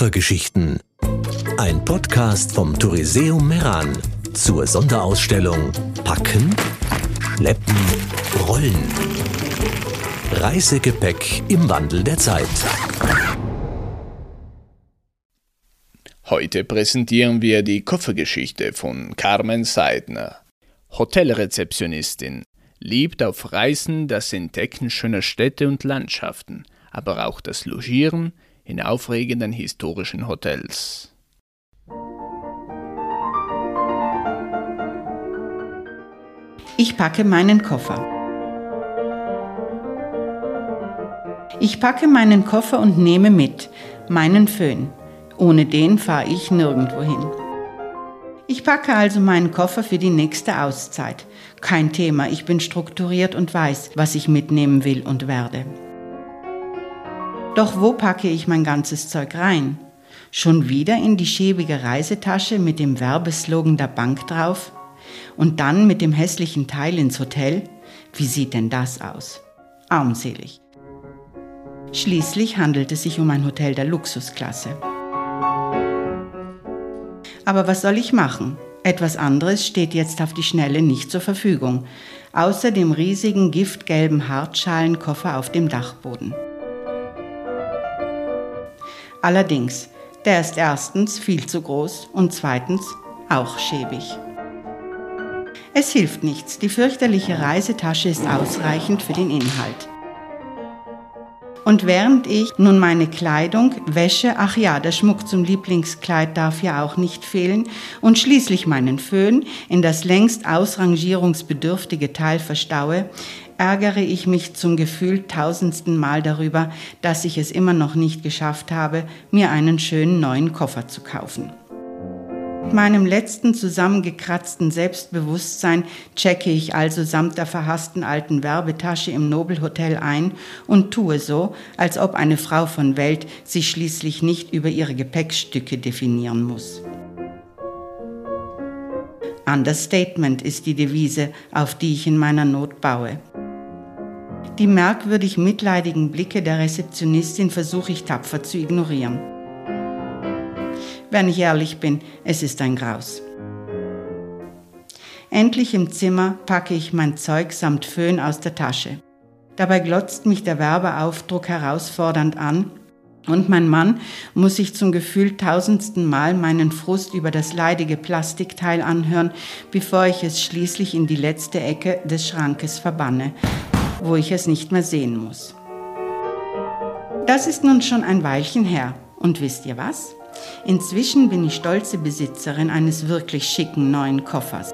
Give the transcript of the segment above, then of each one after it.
Koffergeschichten. Ein Podcast vom Touriseum Meran zur Sonderausstellung Packen, Schleppen, Rollen. Reisegepäck im Wandel der Zeit. Heute präsentieren wir die Koffergeschichte von Carmen Seidner. Hotelrezeptionistin, liebt auf Reisen das Entdecken schöner Städte und Landschaften, aber auch das Logieren in aufregenden historischen Hotels. Ich packe meinen Koffer. Ich packe meinen Koffer und nehme mit meinen Föhn. Ohne den fahre ich nirgendwo hin. Ich packe also meinen Koffer für die nächste Auszeit. Kein Thema, ich bin strukturiert und weiß, was ich mitnehmen will und werde. Doch wo packe ich mein ganzes Zeug rein? Schon wieder in die schäbige Reisetasche mit dem Werbeslogan der Bank drauf? Und dann mit dem hässlichen Teil ins Hotel? Wie sieht denn das aus? Armselig. Schließlich handelt es sich um ein Hotel der Luxusklasse. Aber was soll ich machen? Etwas anderes steht jetzt auf die Schnelle nicht zur Verfügung, außer dem riesigen giftgelben Hartschalenkoffer auf dem Dachboden. Allerdings, der ist erstens viel zu groß und zweitens auch schäbig. Es hilft nichts, die fürchterliche Reisetasche ist ausreichend für den Inhalt. Und während ich nun meine Kleidung, Wäsche, ach ja, der Schmuck zum Lieblingskleid darf ja auch nicht fehlen, und schließlich meinen Föhn in das längst ausrangierungsbedürftige Teil verstaue, ärgere ich mich zum Gefühl tausendsten Mal darüber, dass ich es immer noch nicht geschafft habe, mir einen schönen neuen Koffer zu kaufen. Mit meinem letzten zusammengekratzten Selbstbewusstsein checke ich also samt der verhassten alten Werbetasche im Nobelhotel ein und tue so, als ob eine Frau von Welt sich schließlich nicht über ihre Gepäckstücke definieren muss. Understatement ist die Devise, auf die ich in meiner Not baue. Die merkwürdig mitleidigen Blicke der Rezeptionistin versuche ich tapfer zu ignorieren. Wenn ich ehrlich bin, es ist ein Graus. Endlich im Zimmer packe ich mein Zeug samt Föhn aus der Tasche. Dabei glotzt mich der Werbeaufdruck herausfordernd an und mein Mann muss sich zum Gefühl tausendsten Mal meinen Frust über das leidige Plastikteil anhören, bevor ich es schließlich in die letzte Ecke des Schrankes verbanne, wo ich es nicht mehr sehen muss. Das ist nun schon ein Weilchen her. Und wisst ihr was? Inzwischen bin ich stolze Besitzerin eines wirklich schicken neuen Koffers.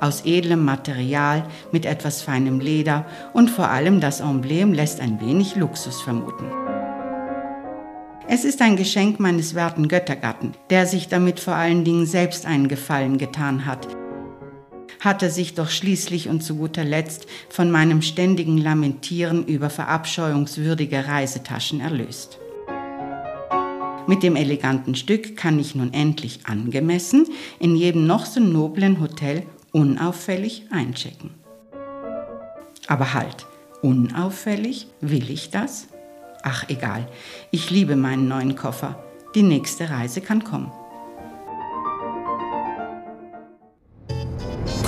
Aus edlem Material, mit etwas feinem Leder und vor allem das Emblem lässt ein wenig Luxus vermuten. Es ist ein Geschenk meines werten Göttergatten, der sich damit vor allen Dingen selbst einen Gefallen getan hat, hatte sich doch schließlich und zu guter Letzt von meinem ständigen Lamentieren über verabscheuungswürdige Reisetaschen erlöst. Mit dem eleganten Stück kann ich nun endlich angemessen in jedem noch so noblen Hotel unauffällig einchecken. Aber halt, unauffällig, will ich das? Ach egal, ich liebe meinen neuen Koffer. Die nächste Reise kann kommen.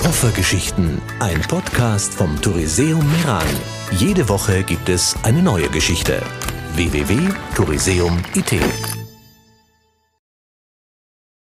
Koffergeschichten, ein Podcast vom Touriseum Meran. Jede Woche gibt es eine neue Geschichte. www.touriseum.it